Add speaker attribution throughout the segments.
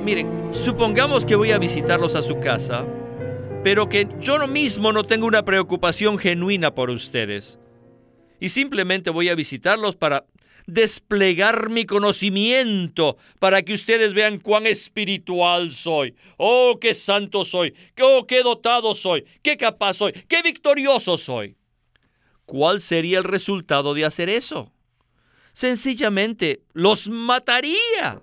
Speaker 1: miren, supongamos que voy a visitarlos a su casa, pero que yo mismo no tengo una preocupación genuina por ustedes. Y simplemente voy a visitarlos para desplegar mi conocimiento para que ustedes vean cuán espiritual soy. Oh, qué santo soy. Oh, qué dotado soy. Qué capaz soy. Qué victorioso soy. ¿Cuál sería el resultado de hacer eso? Sencillamente los mataría.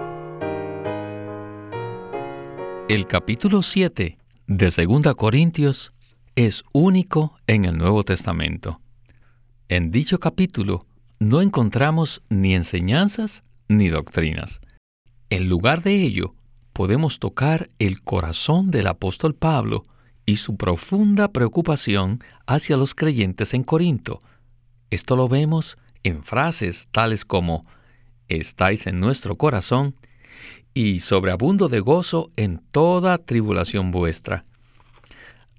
Speaker 2: El capítulo 7 de 2 Corintios es único en el Nuevo Testamento. En dicho capítulo no encontramos ni enseñanzas ni doctrinas. En lugar de ello, podemos tocar el corazón del apóstol Pablo y su profunda preocupación hacia los creyentes en Corinto. Esto lo vemos en frases tales como estáis en nuestro corazón y sobreabundo de gozo en toda tribulación vuestra.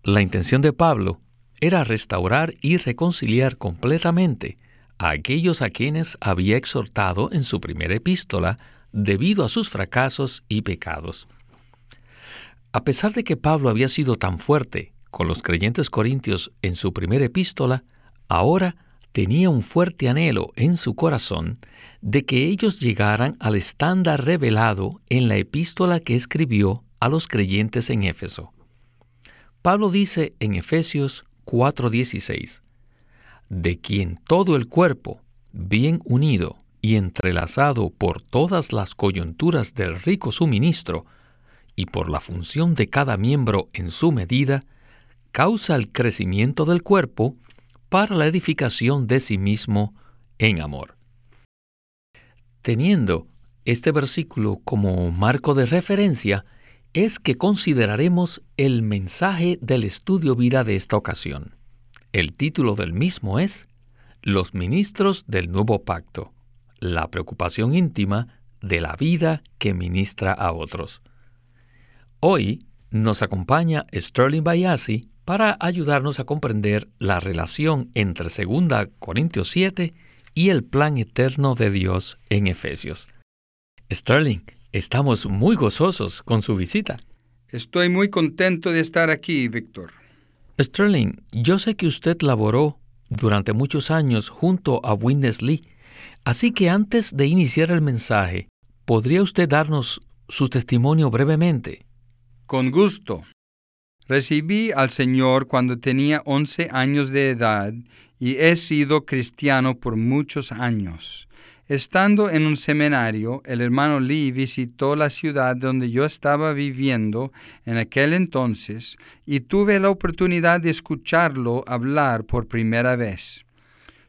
Speaker 2: La intención de Pablo era restaurar y reconciliar completamente a aquellos a quienes había exhortado en su primera epístola debido a sus fracasos y pecados. A pesar de que Pablo había sido tan fuerte con los creyentes corintios en su primera epístola, ahora tenía un fuerte anhelo en su corazón de que ellos llegaran al estándar revelado en la epístola que escribió a los creyentes en Éfeso. Pablo dice en Efesios 4:16, de quien todo el cuerpo, bien unido y entrelazado por todas las coyunturas del rico suministro, y por la función de cada miembro en su medida, causa el crecimiento del cuerpo para la edificación de sí mismo en amor. Teniendo este versículo como marco de referencia, es que consideraremos el mensaje del estudio vida de esta ocasión. El título del mismo es Los ministros del nuevo pacto, la preocupación íntima de la vida que ministra a otros. Hoy nos acompaña Sterling Bayasi para ayudarnos a comprender la relación entre 2 Corintios 7 y el plan eterno de Dios en Efesios. Sterling, Estamos muy gozosos con su visita.
Speaker 3: Estoy muy contento de estar aquí, Víctor.
Speaker 2: Sterling, yo sé que usted laboró durante muchos años junto a Witness Lee, así que antes de iniciar el mensaje, ¿podría usted darnos su testimonio brevemente?
Speaker 3: Con gusto. Recibí al Señor cuando tenía 11 años de edad y he sido cristiano por muchos años. Estando en un seminario, el hermano Lee visitó la ciudad donde yo estaba viviendo en aquel entonces y tuve la oportunidad de escucharlo hablar por primera vez.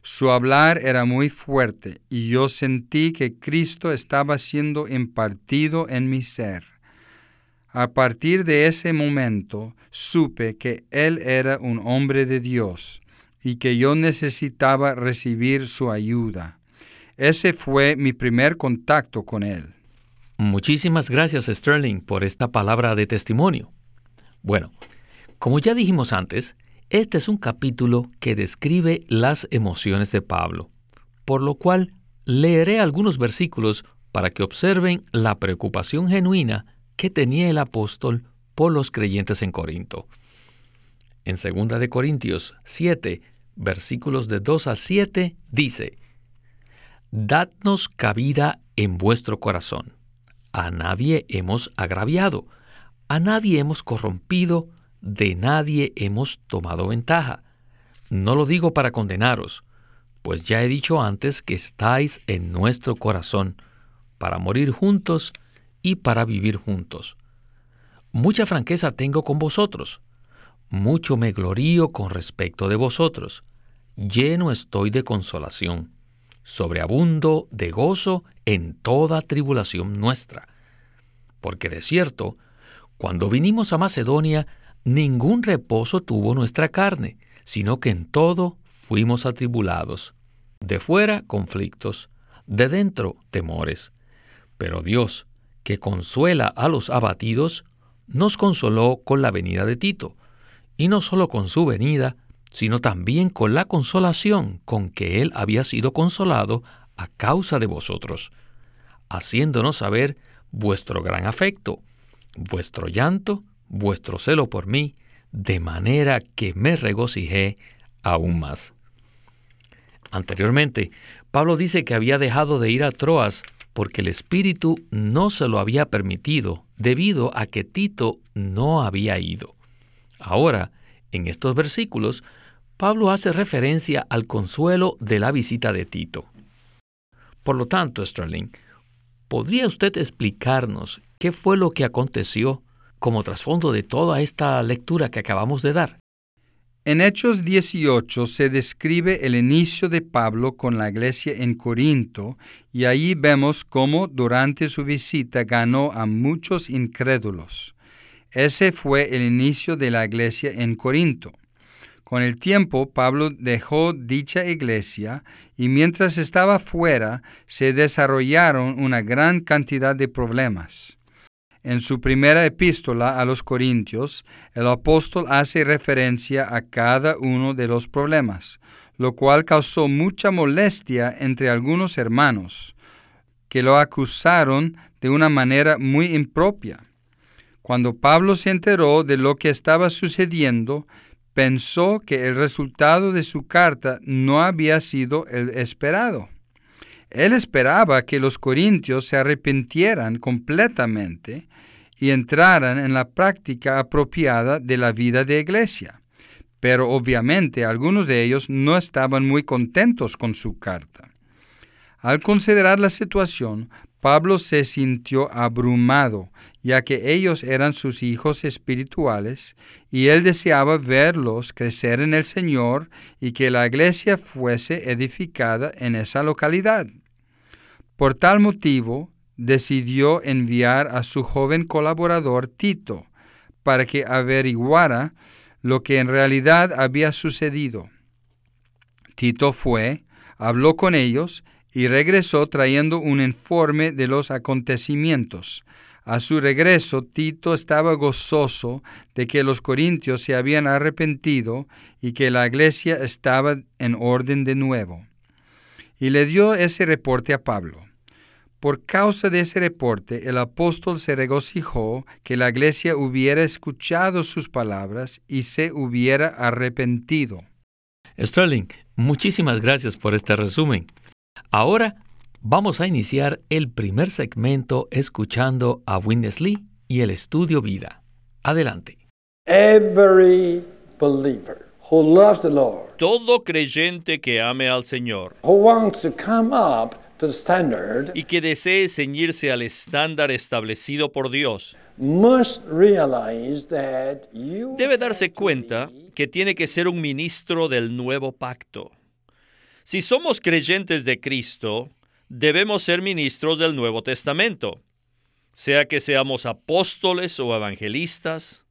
Speaker 3: Su hablar era muy fuerte y yo sentí que Cristo estaba siendo impartido en mi ser. A partir de ese momento supe que Él era un hombre de Dios y que yo necesitaba recibir su ayuda. Ese fue mi primer contacto con él.
Speaker 2: Muchísimas gracias Sterling por esta palabra de testimonio. Bueno, como ya dijimos antes, este es un capítulo que describe las emociones de Pablo, por lo cual leeré algunos versículos para que observen la preocupación genuina que tenía el apóstol por los creyentes en Corinto. En 2 de Corintios 7, versículos de 2 a 7 dice: Dadnos cabida en vuestro corazón. A nadie hemos agraviado, a nadie hemos corrompido, de nadie hemos tomado ventaja. No lo digo para condenaros, pues ya he dicho antes que estáis en nuestro corazón, para morir juntos y para vivir juntos. Mucha franqueza tengo con vosotros, mucho me glorío con respecto de vosotros, lleno estoy de consolación sobreabundo de gozo en toda tribulación nuestra, porque de cierto, cuando vinimos a Macedonia, ningún reposo tuvo nuestra carne, sino que en todo fuimos atribulados. De fuera, conflictos, de dentro, temores. Pero Dios, que consuela a los abatidos, nos consoló con la venida de Tito, y no solo con su venida, sino también con la consolación con que él había sido consolado a causa de vosotros, haciéndonos saber vuestro gran afecto, vuestro llanto, vuestro celo por mí, de manera que me regocijé aún más. Anteriormente, Pablo dice que había dejado de ir a Troas porque el Espíritu no se lo había permitido debido a que Tito no había ido. Ahora, en estos versículos, Pablo hace referencia al consuelo de la visita de Tito. Por lo tanto, Sterling, ¿podría usted explicarnos qué fue lo que aconteció como trasfondo de toda esta lectura que acabamos de dar?
Speaker 3: En Hechos 18 se describe el inicio de Pablo con la iglesia en Corinto y ahí vemos cómo durante su visita ganó a muchos incrédulos. Ese fue el inicio de la iglesia en Corinto. Con el tiempo Pablo dejó dicha iglesia y mientras estaba fuera se desarrollaron una gran cantidad de problemas. En su primera epístola a los Corintios, el apóstol hace referencia a cada uno de los problemas, lo cual causó mucha molestia entre algunos hermanos, que lo acusaron de una manera muy impropia. Cuando Pablo se enteró de lo que estaba sucediendo, pensó que el resultado de su carta no había sido el esperado. Él esperaba que los corintios se arrepintieran completamente y entraran en la práctica apropiada de la vida de iglesia. Pero obviamente algunos de ellos no estaban muy contentos con su carta. Al considerar la situación, Pablo se sintió abrumado, ya que ellos eran sus hijos espirituales, y él deseaba verlos crecer en el Señor y que la iglesia fuese edificada en esa localidad. Por tal motivo, decidió enviar a su joven colaborador Tito para que averiguara lo que en realidad había sucedido. Tito fue, habló con ellos y regresó trayendo un informe de los acontecimientos. A su regreso, Tito estaba gozoso de que los corintios se habían arrepentido y que la iglesia estaba en orden de nuevo. Y le dio ese reporte a Pablo. Por causa de ese reporte, el apóstol se regocijó que la iglesia hubiera escuchado sus palabras y se hubiera arrepentido.
Speaker 2: Sterling, muchísimas gracias por este resumen. Ahora vamos a iniciar el primer segmento escuchando a Winnesley y el estudio vida. Adelante.
Speaker 4: Every believer who loves the Lord,
Speaker 1: Todo creyente que ame al Señor
Speaker 4: who wants to come up
Speaker 1: y que desee ceñirse al estándar establecido por Dios,
Speaker 4: must realize that you
Speaker 1: debe darse cuenta que tiene que ser un ministro del nuevo pacto. Si somos creyentes de Cristo, debemos ser ministros del Nuevo Testamento, sea que seamos apóstoles o evangelistas.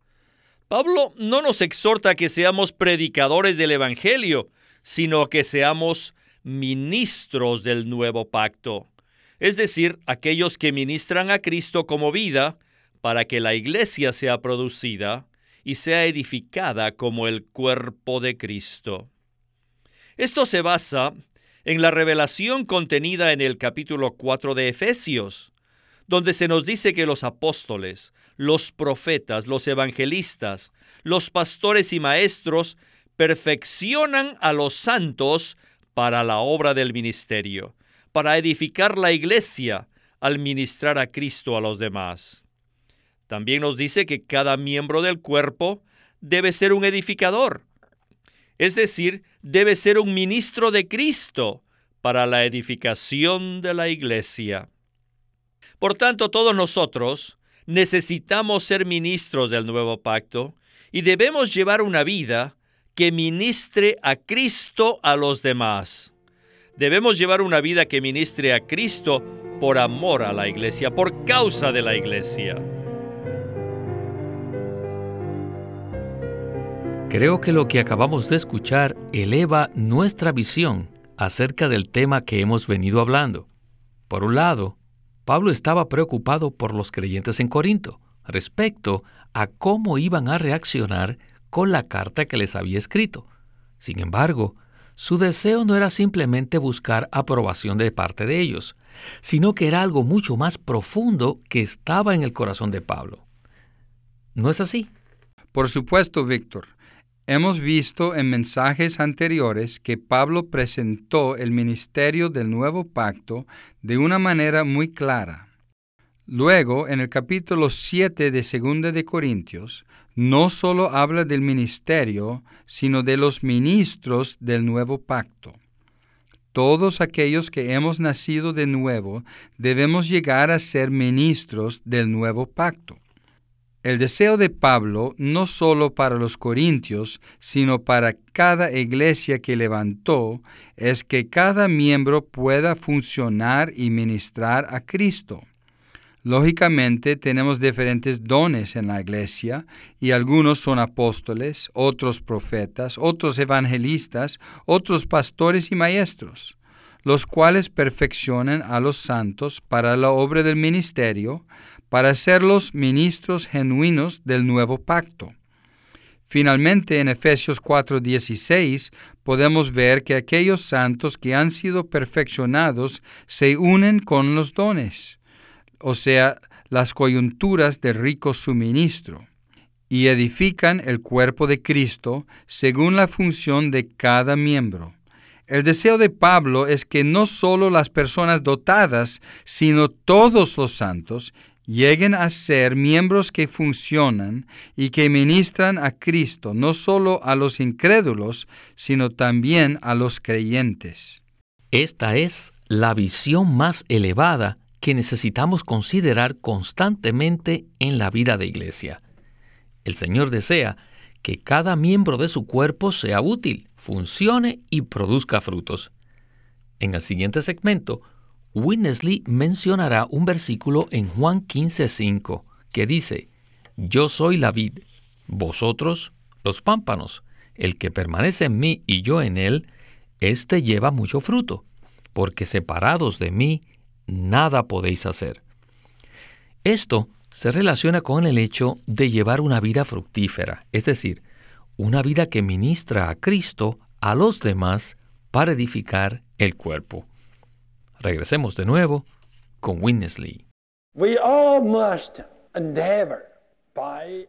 Speaker 1: Pablo no nos exhorta a que seamos predicadores del Evangelio, sino que seamos ministros del nuevo pacto, es decir, aquellos que ministran a Cristo como vida para que la iglesia sea producida y sea edificada como el cuerpo de Cristo. Esto se basa en la revelación contenida en el capítulo 4 de Efesios, donde se nos dice que los apóstoles, los profetas, los evangelistas, los pastores y maestros perfeccionan a los santos para la obra del ministerio, para edificar la iglesia al ministrar a Cristo a los demás. También nos dice que cada miembro del cuerpo debe ser un edificador, es decir, debe ser un ministro de Cristo para la edificación de la iglesia. Por tanto, todos nosotros necesitamos ser ministros del nuevo pacto y debemos llevar una vida que ministre a Cristo a los demás. Debemos llevar una vida que ministre a Cristo por amor a la iglesia, por causa de la iglesia.
Speaker 2: Creo que lo que acabamos de escuchar eleva nuestra visión acerca del tema que hemos venido hablando. Por un lado, Pablo estaba preocupado por los creyentes en Corinto respecto a cómo iban a reaccionar con la carta que les había escrito. Sin embargo, su deseo no era simplemente buscar aprobación de parte de ellos, sino que era algo mucho más profundo que estaba en el corazón de Pablo. ¿No es así?
Speaker 3: Por supuesto, Víctor. Hemos visto en mensajes anteriores que Pablo presentó el ministerio del nuevo pacto de una manera muy clara. Luego, en el capítulo 7 de 2 de Corintios, no solo habla del ministerio, sino de los ministros del nuevo pacto. Todos aquellos que hemos nacido de nuevo debemos llegar a ser ministros del nuevo pacto. El deseo de Pablo, no solo para los corintios, sino para cada iglesia que levantó, es que cada miembro pueda funcionar y ministrar a Cristo. Lógicamente tenemos diferentes dones en la iglesia y algunos son apóstoles, otros profetas, otros evangelistas, otros pastores y maestros, los cuales perfeccionan a los santos para la obra del ministerio, para ser los ministros genuinos del nuevo pacto. Finalmente, en Efesios 4:16 podemos ver que aquellos santos que han sido perfeccionados se unen con los dones, o sea, las coyunturas del rico suministro, y edifican el cuerpo de Cristo según la función de cada miembro. El deseo de Pablo es que no solo las personas dotadas, sino todos los santos lleguen a ser miembros que funcionan y que ministran a Cristo no solo a los incrédulos, sino también a los creyentes.
Speaker 2: Esta es la visión más elevada que necesitamos considerar constantemente en la vida de iglesia. El Señor desea que cada miembro de su cuerpo sea útil, funcione y produzca frutos. En el siguiente segmento Winnesley mencionará un versículo en Juan 15:5 que dice, Yo soy la vid, vosotros los pámpanos, el que permanece en mí y yo en él, éste lleva mucho fruto, porque separados de mí, nada podéis hacer. Esto se relaciona con el hecho de llevar una vida fructífera, es decir, una vida que ministra a Cristo a los demás para edificar el cuerpo. Regresemos de nuevo con Winnesley.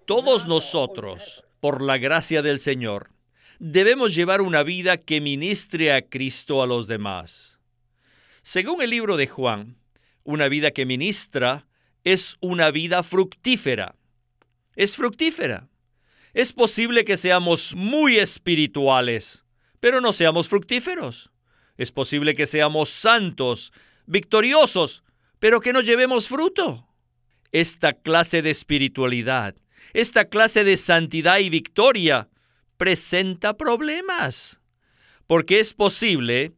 Speaker 1: Todos nosotros, por la gracia del Señor, debemos llevar una vida que ministre a Cristo a los demás. Según el libro de Juan, una vida que ministra es una vida fructífera. Es fructífera. Es posible que seamos muy espirituales, pero no seamos fructíferos. Es posible que seamos santos, victoriosos, pero que no llevemos fruto. Esta clase de espiritualidad, esta clase de santidad y victoria presenta problemas, porque es posible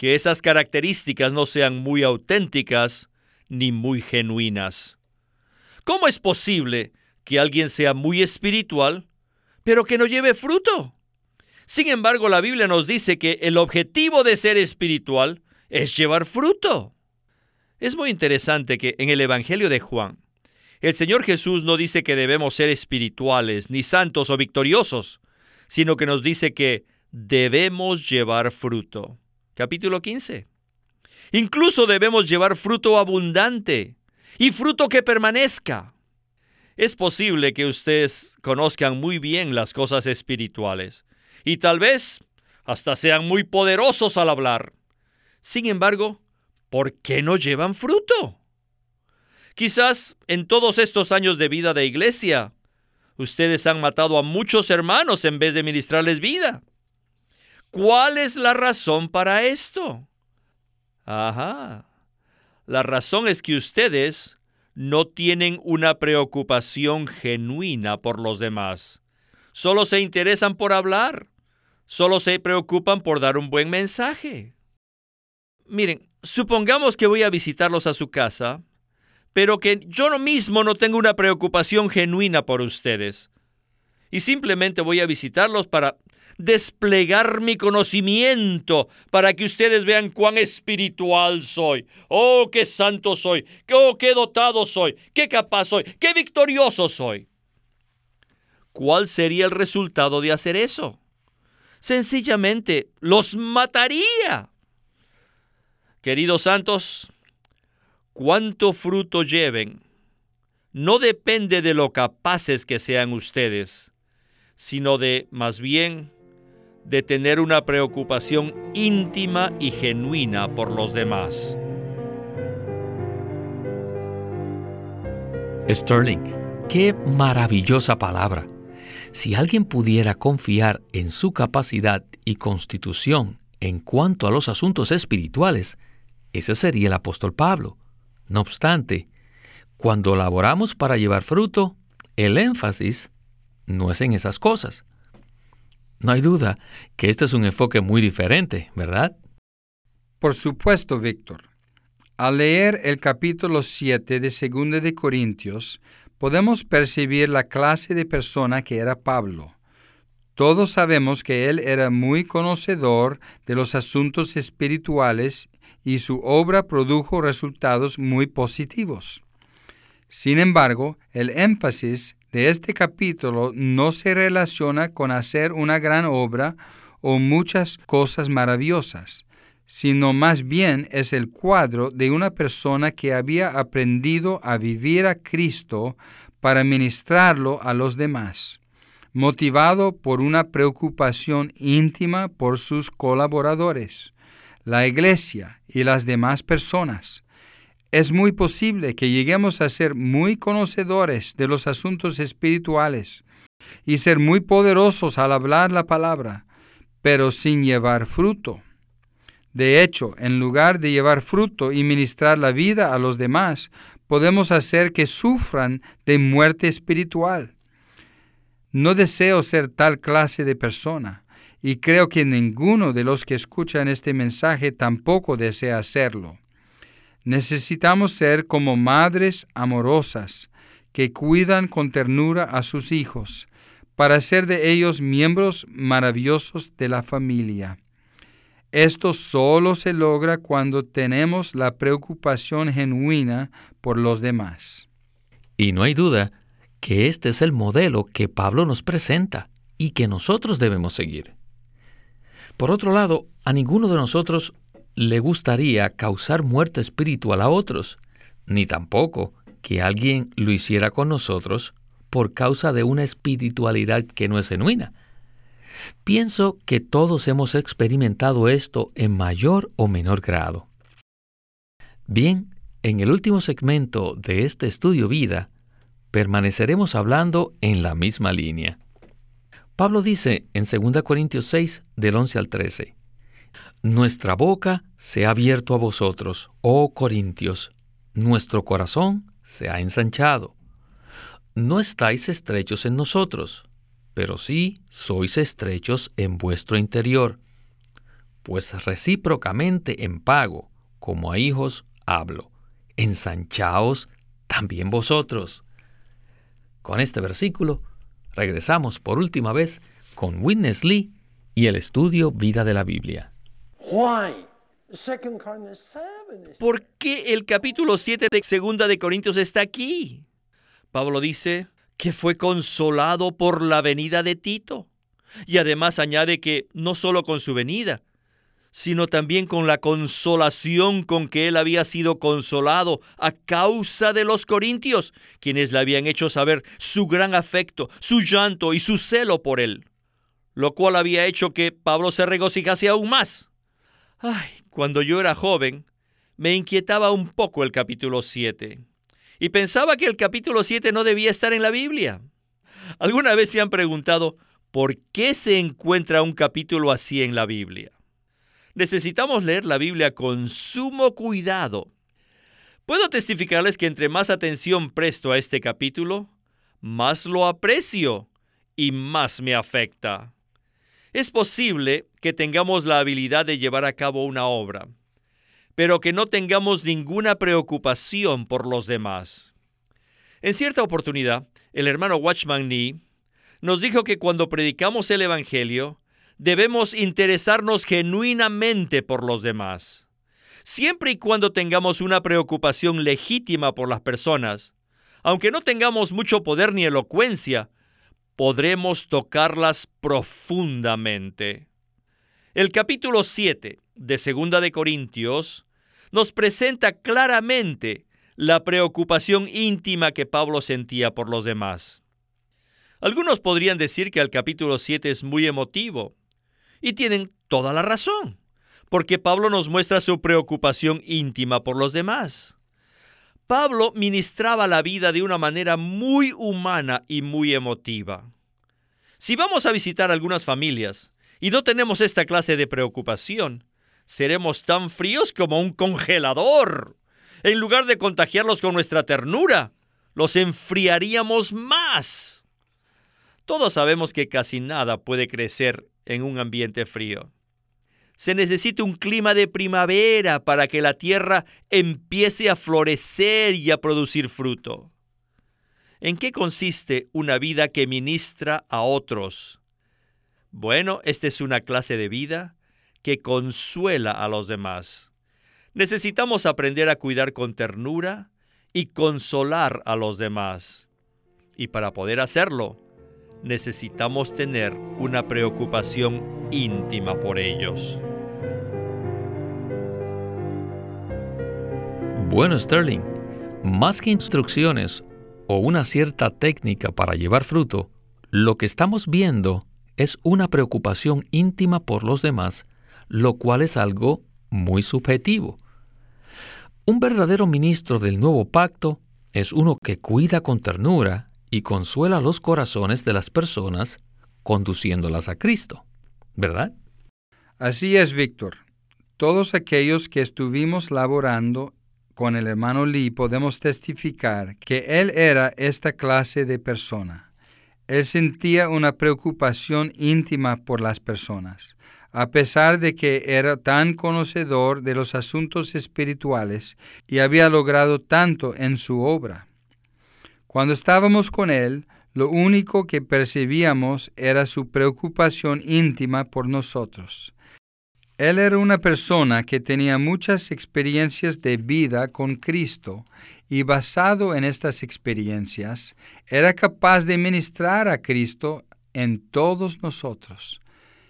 Speaker 1: que esas características no sean muy auténticas ni muy genuinas. ¿Cómo es posible que alguien sea muy espiritual, pero que no lleve fruto? Sin embargo, la Biblia nos dice que el objetivo de ser espiritual es llevar fruto. Es muy interesante que en el Evangelio de Juan, el Señor Jesús no dice que debemos ser espirituales, ni santos o victoriosos, sino que nos dice que debemos llevar fruto. Capítulo 15. Incluso debemos llevar fruto abundante y fruto que permanezca. Es posible que ustedes conozcan muy bien las cosas espirituales, y tal vez hasta sean muy poderosos al hablar. Sin embargo, ¿por qué no llevan fruto? Quizás en todos estos años de vida de iglesia, ustedes han matado a muchos hermanos en vez de ministrarles vida. ¿Cuál es la razón para esto? Ajá. La razón es que ustedes no tienen una preocupación genuina por los demás. Solo se interesan por hablar. Solo se preocupan por dar un buen mensaje. Miren, supongamos que voy a visitarlos a su casa, pero que yo mismo no tengo una preocupación genuina por ustedes. Y simplemente voy a visitarlos para desplegar mi conocimiento para que ustedes vean cuán espiritual soy. Oh, qué santo soy. Oh, qué dotado soy. Qué capaz soy. Qué victorioso soy. ¿Cuál sería el resultado de hacer eso? Sencillamente los mataría. Queridos santos, cuánto fruto lleven no depende de lo capaces que sean ustedes, sino de, más bien, de tener una preocupación íntima y genuina por los demás.
Speaker 2: Sterling, qué maravillosa palabra. Si alguien pudiera confiar en su capacidad y constitución en cuanto a los asuntos espirituales, ese sería el apóstol Pablo. No obstante, cuando laboramos para llevar fruto, el énfasis no es en esas cosas. No hay duda que este es un enfoque muy diferente, ¿verdad?
Speaker 3: Por supuesto, Víctor. Al leer el capítulo 7 de 2 de Corintios, podemos percibir la clase de persona que era Pablo. Todos sabemos que él era muy conocedor de los asuntos espirituales y su obra produjo resultados muy positivos. Sin embargo, el énfasis de este capítulo no se relaciona con hacer una gran obra o muchas cosas maravillosas, sino más bien es el cuadro de una persona que había aprendido a vivir a Cristo para ministrarlo a los demás, motivado por una preocupación íntima por sus colaboradores, la iglesia y las demás personas, es muy posible que lleguemos a ser muy conocedores de los asuntos espirituales y ser muy poderosos al hablar la palabra, pero sin llevar fruto. De hecho, en lugar de llevar fruto y ministrar la vida a los demás, podemos hacer que sufran de muerte espiritual. No deseo ser tal clase de persona, y creo que ninguno de los que escuchan este mensaje tampoco desea hacerlo. Necesitamos ser como madres amorosas que cuidan con ternura a sus hijos, para ser de ellos miembros maravillosos de la familia. Esto solo se logra cuando tenemos la preocupación genuina por los demás.
Speaker 2: Y no hay duda que este es el modelo que Pablo nos presenta y que nosotros debemos seguir. Por otro lado, a ninguno de nosotros le gustaría causar muerte espiritual a otros, ni tampoco que alguien lo hiciera con nosotros por causa de una espiritualidad que no es genuina. Pienso que todos hemos experimentado esto en mayor o menor grado. Bien, en el último segmento de este estudio vida, permaneceremos hablando en la misma línea. Pablo dice en 2 Corintios 6, del 11 al 13, nuestra boca se ha abierto a vosotros, oh Corintios, nuestro corazón se ha ensanchado. No estáis estrechos en nosotros, pero sí sois estrechos en vuestro interior, pues recíprocamente en pago, como a hijos hablo, ensanchaos también vosotros. Con este versículo, regresamos por última vez con Witness Lee y el estudio Vida de la Biblia.
Speaker 1: ¿Por qué el capítulo 7 de Segunda de Corintios está aquí? Pablo dice que fue consolado por la venida de Tito. Y además añade que no solo con su venida, sino también con la consolación con que él había sido consolado a causa de los corintios, quienes le habían hecho saber su gran afecto, su llanto y su celo por él, lo cual había hecho que Pablo se regocijase aún más. Ay, cuando yo era joven, me inquietaba un poco el capítulo 7 y pensaba que el capítulo 7 no debía estar en la Biblia. ¿Alguna vez se han preguntado por qué se encuentra un capítulo así en la Biblia? Necesitamos leer la Biblia con sumo cuidado. Puedo testificarles que entre más atención presto a este capítulo, más lo aprecio y más me afecta. Es posible que tengamos la habilidad de llevar a cabo una obra, pero que no tengamos ninguna preocupación por los demás. En cierta oportunidad, el hermano Watchman Nee nos dijo que cuando predicamos el Evangelio, debemos interesarnos genuinamente por los demás. Siempre y cuando tengamos una preocupación legítima por las personas, aunque no tengamos mucho poder ni elocuencia, podremos tocarlas profundamente. El capítulo 7 de Segunda de Corintios nos presenta claramente la preocupación íntima que Pablo sentía por los demás. Algunos podrían decir que el capítulo 7 es muy emotivo, y tienen toda la razón, porque Pablo nos muestra su preocupación íntima por los demás. Pablo ministraba la vida de una manera muy humana y muy emotiva. Si vamos a visitar algunas familias y no tenemos esta clase de preocupación, seremos tan fríos como un congelador. En lugar de contagiarlos con nuestra ternura, los enfriaríamos más. Todos sabemos que casi nada puede crecer en un ambiente frío. Se necesita un clima de primavera para que la tierra empiece a florecer y a producir fruto. ¿En qué consiste una vida que ministra a otros? Bueno, esta es una clase de vida que consuela a los demás. Necesitamos aprender a cuidar con ternura y consolar a los demás. Y para poder hacerlo, necesitamos tener una preocupación íntima por ellos.
Speaker 2: Bueno, Sterling, más que instrucciones o una cierta técnica para llevar fruto, lo que estamos viendo es una preocupación íntima por los demás, lo cual es algo muy subjetivo. Un verdadero ministro del nuevo pacto es uno que cuida con ternura y consuela los corazones de las personas conduciéndolas a Cristo, ¿verdad?
Speaker 3: Así es, Víctor. Todos aquellos que estuvimos laborando con el hermano Lee podemos testificar que él era esta clase de persona. Él sentía una preocupación íntima por las personas, a pesar de que era tan conocedor de los asuntos espirituales y había logrado tanto en su obra. Cuando estábamos con Él, lo único que percibíamos era su preocupación íntima por nosotros. Él era una persona que tenía muchas experiencias de vida con Cristo y basado en estas experiencias, era capaz de ministrar a Cristo en todos nosotros.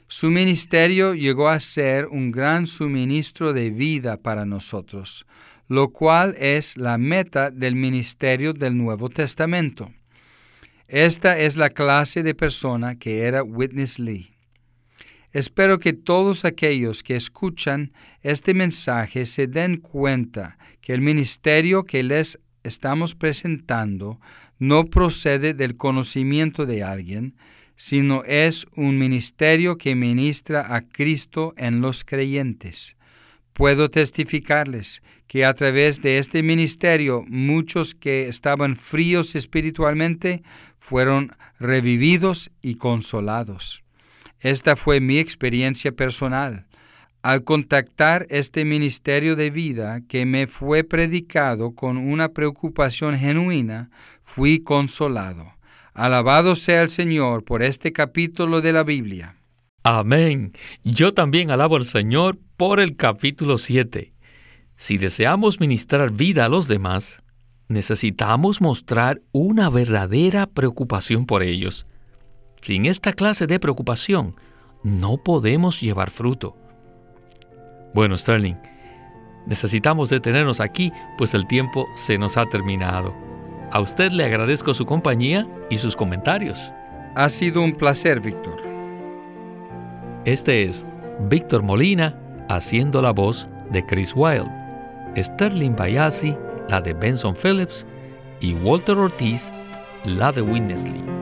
Speaker 3: Su ministerio llegó a ser un gran suministro de vida para nosotros, lo cual es la meta del ministerio del Nuevo Testamento. Esta es la clase de persona que era Witness Lee. Espero que todos aquellos que escuchan este mensaje se den cuenta que el ministerio que les estamos presentando no procede del conocimiento de alguien, sino es un ministerio que ministra a Cristo en los creyentes. Puedo testificarles que a través de este ministerio muchos que estaban fríos espiritualmente fueron revividos y consolados. Esta fue mi experiencia personal. Al contactar este ministerio de vida que me fue predicado con una preocupación genuina, fui consolado. Alabado sea el Señor por este capítulo de la Biblia.
Speaker 2: Amén. Yo también alabo al Señor por el capítulo 7. Si deseamos ministrar vida a los demás, necesitamos mostrar una verdadera preocupación por ellos. Sin esta clase de preocupación, no podemos llevar fruto. Bueno, Sterling, necesitamos detenernos aquí, pues el tiempo se nos ha terminado. A usted le agradezco su compañía y sus comentarios.
Speaker 3: Ha sido un placer, Víctor.
Speaker 2: Este es Víctor Molina haciendo la voz de Chris Wilde, Sterling Bayasi la de Benson Phillips y Walter Ortiz la de Winnesley.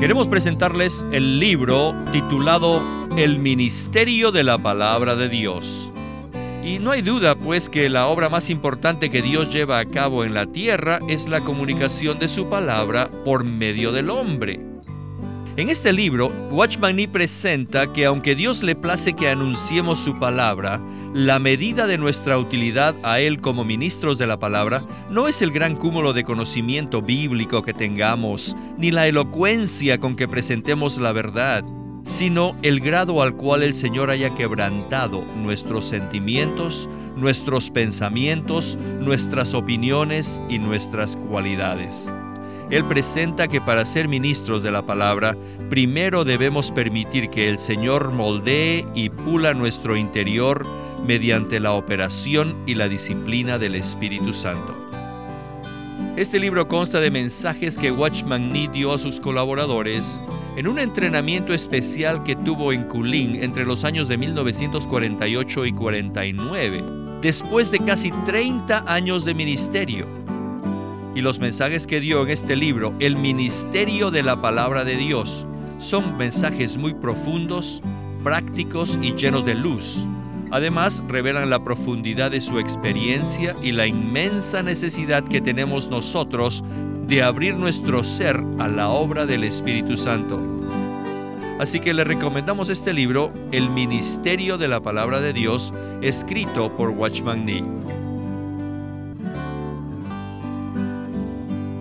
Speaker 1: Queremos presentarles el libro titulado El Ministerio de la Palabra de Dios Y no hay duda, pues, que la obra más importante que Dios lleva a cabo en la tierra es la comunicación de su palabra por medio del hombre. En este libro, Watchman Nee presenta que aunque Dios le place que anunciemos su palabra, la medida de nuestra utilidad a Él como ministros de la palabra no es el gran cúmulo de conocimiento bíblico que tengamos, ni la elocuencia con que presentemos la verdad, sino el grado al cual el Señor haya quebrantado nuestros sentimientos, nuestros pensamientos, nuestras opiniones y nuestras cualidades. Él presenta que para ser ministros de la palabra, primero debemos permitir que el Señor moldee y pula nuestro interior mediante la operación y la disciplina del Espíritu Santo. Este libro consta de mensajes que Watchman Nee dio a sus colaboradores en un entrenamiento especial que tuvo en Kulin entre los años de 1948 y 49, después de casi 30 años de ministerio. Y los mensajes que dio en este libro, El Ministerio de la Palabra de Dios, son mensajes muy profundos, prácticos y llenos de luz. Además, revelan la profundidad de su experiencia y la inmensa necesidad que tenemos nosotros de abrir nuestro ser a la obra del Espíritu Santo. Así que le recomendamos este libro, El Ministerio de la Palabra de Dios, escrito por Watchman Nee.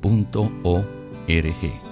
Speaker 5: punto o r g